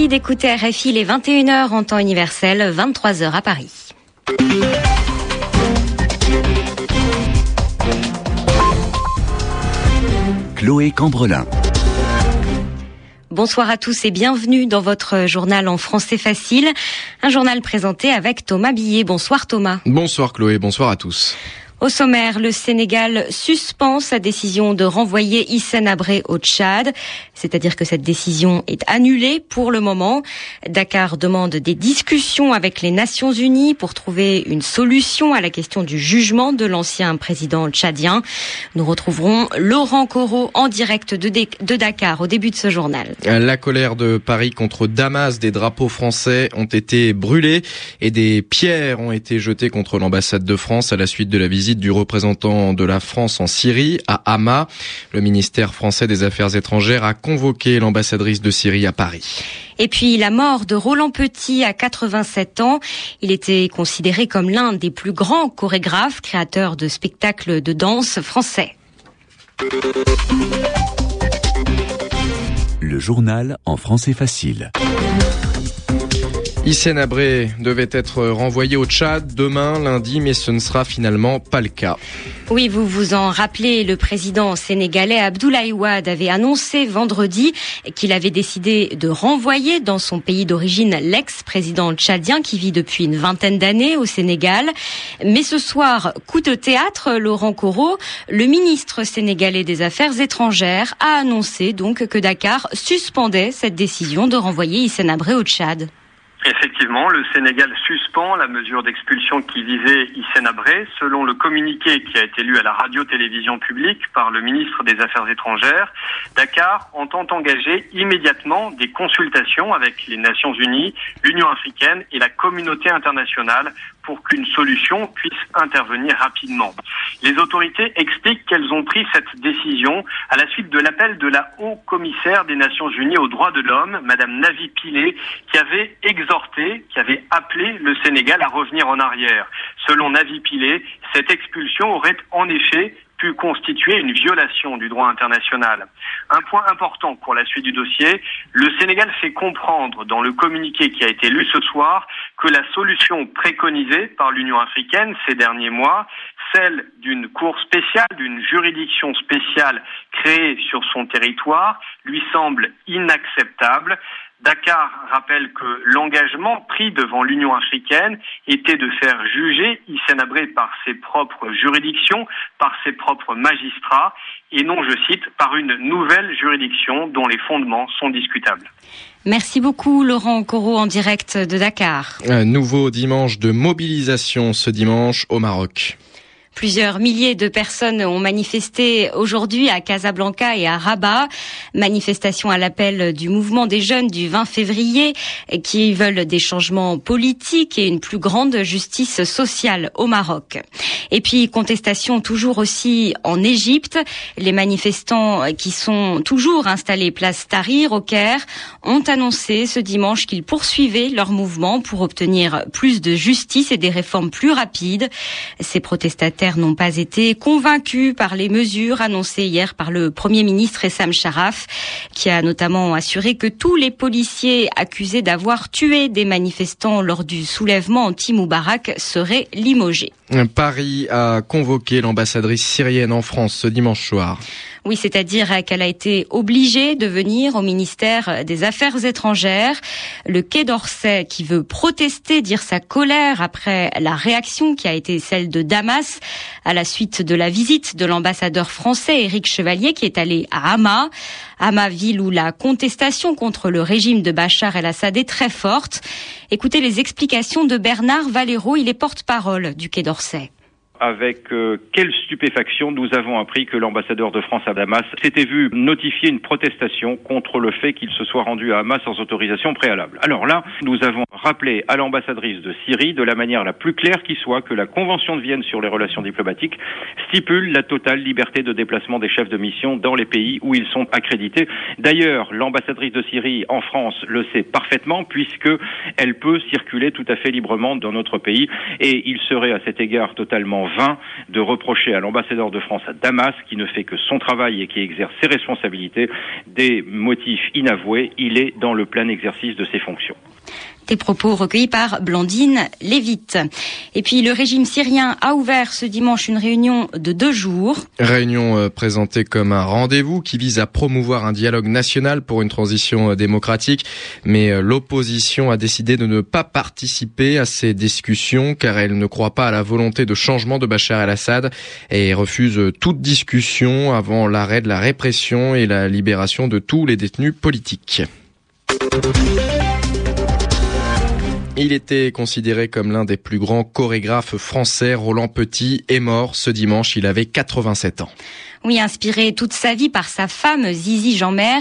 Merci d'écouter RFI les 21h en temps universel, 23h à Paris. Chloé Cambrelin. Bonsoir à tous et bienvenue dans votre journal en français facile. Un journal présenté avec Thomas Billet. Bonsoir Thomas. Bonsoir Chloé, bonsoir à tous. Au sommaire, le Sénégal suspend sa décision de renvoyer Hissène Abré au Tchad, c'est-à-dire que cette décision est annulée pour le moment. Dakar demande des discussions avec les Nations Unies pour trouver une solution à la question du jugement de l'ancien président tchadien. Nous retrouverons Laurent Corot en direct de, de Dakar au début de ce journal. La colère de Paris contre Damas, des drapeaux français ont été brûlés et des pierres ont été jetées contre l'ambassade de France à la suite de la visite du représentant de la France en Syrie, à Hama. Le ministère français des Affaires étrangères a convoqué l'ambassadrice de Syrie à Paris. Et puis la mort de Roland Petit à 87 ans. Il était considéré comme l'un des plus grands chorégraphes, créateurs de spectacles de danse français. Le journal en français facile. Hissène Abré devait être renvoyé au Tchad demain, lundi, mais ce ne sera finalement pas le cas. Oui, vous vous en rappelez, le président sénégalais Abdoulaye Wade avait annoncé vendredi qu'il avait décidé de renvoyer dans son pays d'origine l'ex-président tchadien qui vit depuis une vingtaine d'années au Sénégal. Mais ce soir, coup de théâtre, Laurent Corot, le ministre sénégalais des Affaires étrangères, a annoncé donc que Dakar suspendait cette décision de renvoyer Hissène Abré au Tchad. Effectivement, le Sénégal suspend la mesure d'expulsion qui visait Hissène Abré. Selon le communiqué qui a été lu à la radio-télévision publique par le ministre des Affaires étrangères, Dakar entend engager immédiatement des consultations avec les Nations Unies, l'Union africaine et la communauté internationale pour qu'une solution puisse intervenir rapidement. Les autorités expliquent qu'elles ont pris cette décision à la suite de l'appel de la haut-commissaire des Nations Unies aux droits de l'homme, Madame Navi Pillay, qui avait qui avait appelé le Sénégal à revenir en arrière. Selon Navi Pillay, cette expulsion aurait en effet pu constituer une violation du droit international. Un point important pour la suite du dossier, le Sénégal fait comprendre dans le communiqué qui a été lu ce soir que la solution préconisée par l'Union africaine ces derniers mois, celle d'une cour spéciale, d'une juridiction spéciale créée sur son territoire, lui semble inacceptable. Dakar rappelle que l'engagement pris devant l'Union africaine était de faire juger Hissène Abré par ses propres juridictions, par ses propres magistrats, et non, je cite, par une nouvelle juridiction dont les fondements sont discutables. Merci beaucoup Laurent Corot en direct de Dakar. Un nouveau dimanche de mobilisation ce dimanche au Maroc. Plusieurs milliers de personnes ont manifesté aujourd'hui à Casablanca et à Rabat. Manifestation à l'appel du mouvement des jeunes du 20 février qui veulent des changements politiques et une plus grande justice sociale au Maroc. Et puis contestation toujours aussi en Égypte. Les manifestants qui sont toujours installés place Tahrir au Caire ont annoncé ce dimanche qu'ils poursuivaient leur mouvement pour obtenir plus de justice et des réformes plus rapides. Ces protestataires n'ont pas été convaincus par les mesures annoncées hier par le Premier ministre Essam Sharaf, qui a notamment assuré que tous les policiers accusés d'avoir tué des manifestants lors du soulèvement anti-Moubarak seraient limogés. Paris a convoqué l'ambassadrice syrienne en France ce dimanche soir. Oui, c'est-à-dire qu'elle a été obligée de venir au ministère des Affaires étrangères. Le Quai d'Orsay, qui veut protester, dire sa colère après la réaction qui a été celle de Damas à la suite de la visite de l'ambassadeur français Éric Chevalier qui est allé à Hama. Hama, ville où la contestation contre le régime de Bachar el-Assad est très forte. Écoutez les explications de Bernard Valero, il est porte-parole du Quai d'Orsay avec euh, quelle stupéfaction nous avons appris que l'ambassadeur de France à Damas s'était vu notifier une protestation contre le fait qu'il se soit rendu à Hamas sans autorisation préalable. Alors là, nous avons rappelé à l'ambassadrice de Syrie de la manière la plus claire qui soit que la Convention de Vienne sur les relations diplomatiques stipule la totale liberté de déplacement des chefs de mission dans les pays où ils sont accrédités. D'ailleurs, l'ambassadrice de Syrie en France le sait parfaitement puisque elle peut circuler tout à fait librement dans notre pays et il serait à cet égard totalement vain de reprocher à l'ambassadeur de France à Damas, qui ne fait que son travail et qui exerce ses responsabilités, des motifs inavoués. Il est dans le plein exercice de ses fonctions. Des propos recueillis par Blandine Lévite. Et puis le régime syrien a ouvert ce dimanche une réunion de deux jours. Réunion euh, présentée comme un rendez-vous qui vise à promouvoir un dialogue national pour une transition euh, démocratique. Mais euh, l'opposition a décidé de ne pas participer à ces discussions car elle ne croit pas à la volonté de changement de Bachar el-Assad et refuse toute discussion avant l'arrêt de la répression et la libération de tous les détenus politiques. Il était considéré comme l'un des plus grands chorégraphes français. Roland Petit est mort ce dimanche. Il avait 87 ans. Oui, inspiré toute sa vie par sa femme Zizi Jeanmer,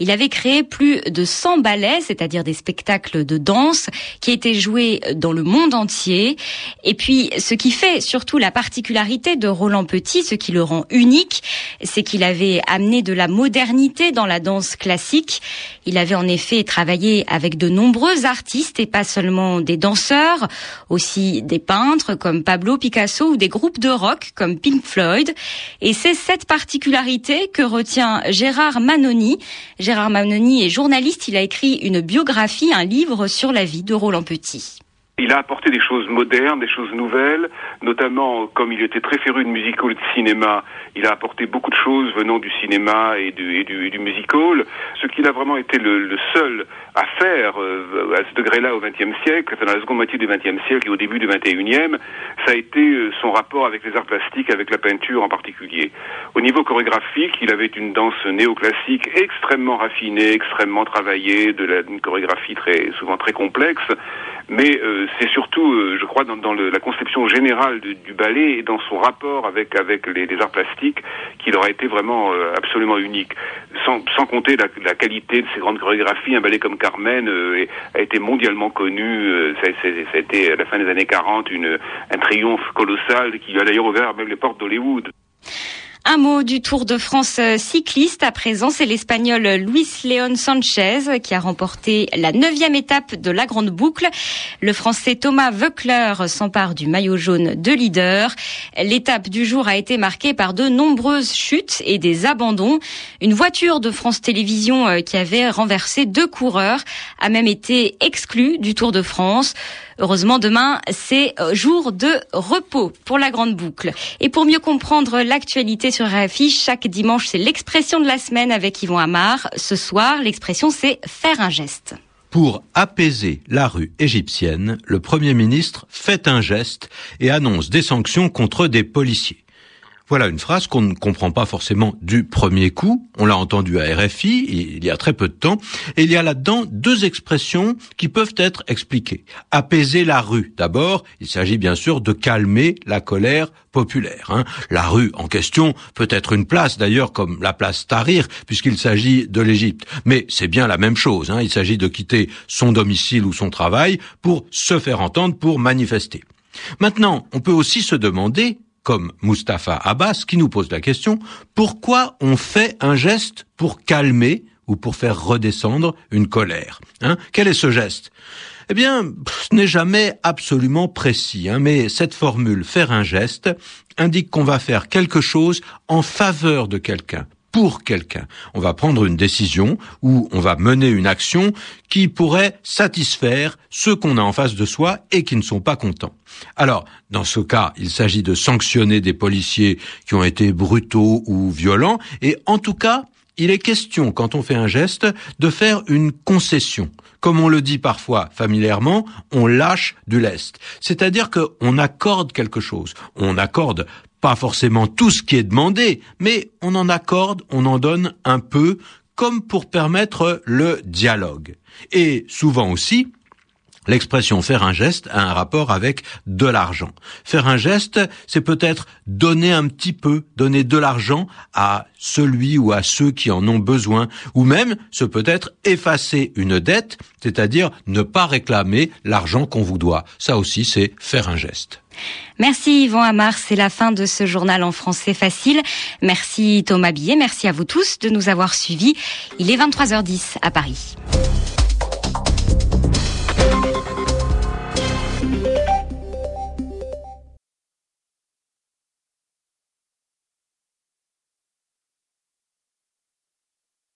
il avait créé plus de 100 ballets, c'est-à-dire des spectacles de danse qui étaient joués dans le monde entier. Et puis, ce qui fait surtout la particularité de Roland Petit, ce qui le rend unique, c'est qu'il avait amené de la modernité dans la danse classique. Il avait en effet travaillé avec de nombreux artistes et pas seulement des danseurs, aussi des peintres comme Pablo Picasso ou des groupes de rock comme Pink Floyd. Et c'est cette particularité que retient Gérard Manoni. Gérard Manoni est journaliste, il a écrit une biographie, un livre sur la vie de Roland Petit. Il a apporté des choses modernes, des choses nouvelles, notamment comme il était très féru de musical et de cinéma, il a apporté beaucoup de choses venant du cinéma et du, et. Ce qu'il a vraiment été le, seul à faire euh, à ce degré-là au XXe siècle, dans la seconde moitié du XXe siècle et au début du XXIe, ça a été euh, son rapport avec les arts plastiques, avec la peinture en particulier. Au niveau chorégraphique, il avait une danse néoclassique extrêmement raffinée, extrêmement travaillée, de la chorégraphie très souvent très complexe mais euh, c'est surtout, euh, je crois, dans, la conception générale du, ballet et dans son rapport avec les, arts plastiques qu'il aura été vraiment euh, absolument unique. Sans, compter la, qualité de ses grandes chorégraphies, un ballet comme Carmen euh, a été mondialement connu. Ça, ça, a été à la fin des années 40 une, un triomphe colossal qui a d'ailleurs ouvert même les portes d'Hollywood. Un mot du Tour de France euh, cycliste à présent, c'est l'Espagnol Luis León Sanchez qui a remporté la neuvième étape de la Grande Boucle. Le Français Thomas Voeckler s'empare du maillot jaune de leader. L'étape du jour a été marquée par de nombreuses chutes et des abandons. Une voiture de France Télévisions euh, qui avait renversé deux coureurs a même été exclue du Tour de France. Heureusement, demain, c'est euh, jour de repos pour la Grande Boucle. Et pour mieux comprendre l'actualité sur RFI, chaque dimanche, c'est l'expression de la semaine avec Yvon Amar. Ce soir, l'expression, c'est faire un geste. Pour apaiser la rue égyptienne, le Premier ministre fait un geste et annonce des sanctions contre des policiers. Voilà une phrase qu'on ne comprend pas forcément du premier coup. On l'a entendu à RFI il y a très peu de temps. Et il y a là-dedans deux expressions qui peuvent être expliquées. Apaiser la rue. D'abord, il s'agit bien sûr de calmer la colère populaire. Hein. La rue en question peut être une place d'ailleurs comme la place Tahrir puisqu'il s'agit de l'Égypte. Mais c'est bien la même chose. Hein. Il s'agit de quitter son domicile ou son travail pour se faire entendre, pour manifester. Maintenant, on peut aussi se demander comme Mustapha Abbas, qui nous pose la question, pourquoi on fait un geste pour calmer ou pour faire redescendre une colère hein? Quel est ce geste? Eh bien, ce n'est jamais absolument précis, hein, mais cette formule faire un geste indique qu'on va faire quelque chose en faveur de quelqu'un, pour quelqu'un. On va prendre une décision ou on va mener une action qui pourrait satisfaire ceux qu'on a en face de soi et qui ne sont pas contents. Alors, dans ce cas, il s'agit de sanctionner des policiers qui ont été brutaux ou violents et en tout cas, il est question, quand on fait un geste, de faire une concession. Comme on le dit parfois familièrement, on lâche du lest. C'est-à-dire qu'on accorde quelque chose. On accorde pas forcément tout ce qui est demandé, mais on en accorde, on en donne un peu, comme pour permettre le dialogue. Et souvent aussi, L'expression faire un geste a un rapport avec de l'argent. Faire un geste, c'est peut-être donner un petit peu, donner de l'argent à celui ou à ceux qui en ont besoin, ou même ce peut être effacer une dette, c'est-à-dire ne pas réclamer l'argent qu'on vous doit. Ça aussi, c'est faire un geste. Merci Yvon Amar, c'est la fin de ce journal en français facile. Merci Thomas Billet, merci à vous tous de nous avoir suivis. Il est 23h10 à Paris.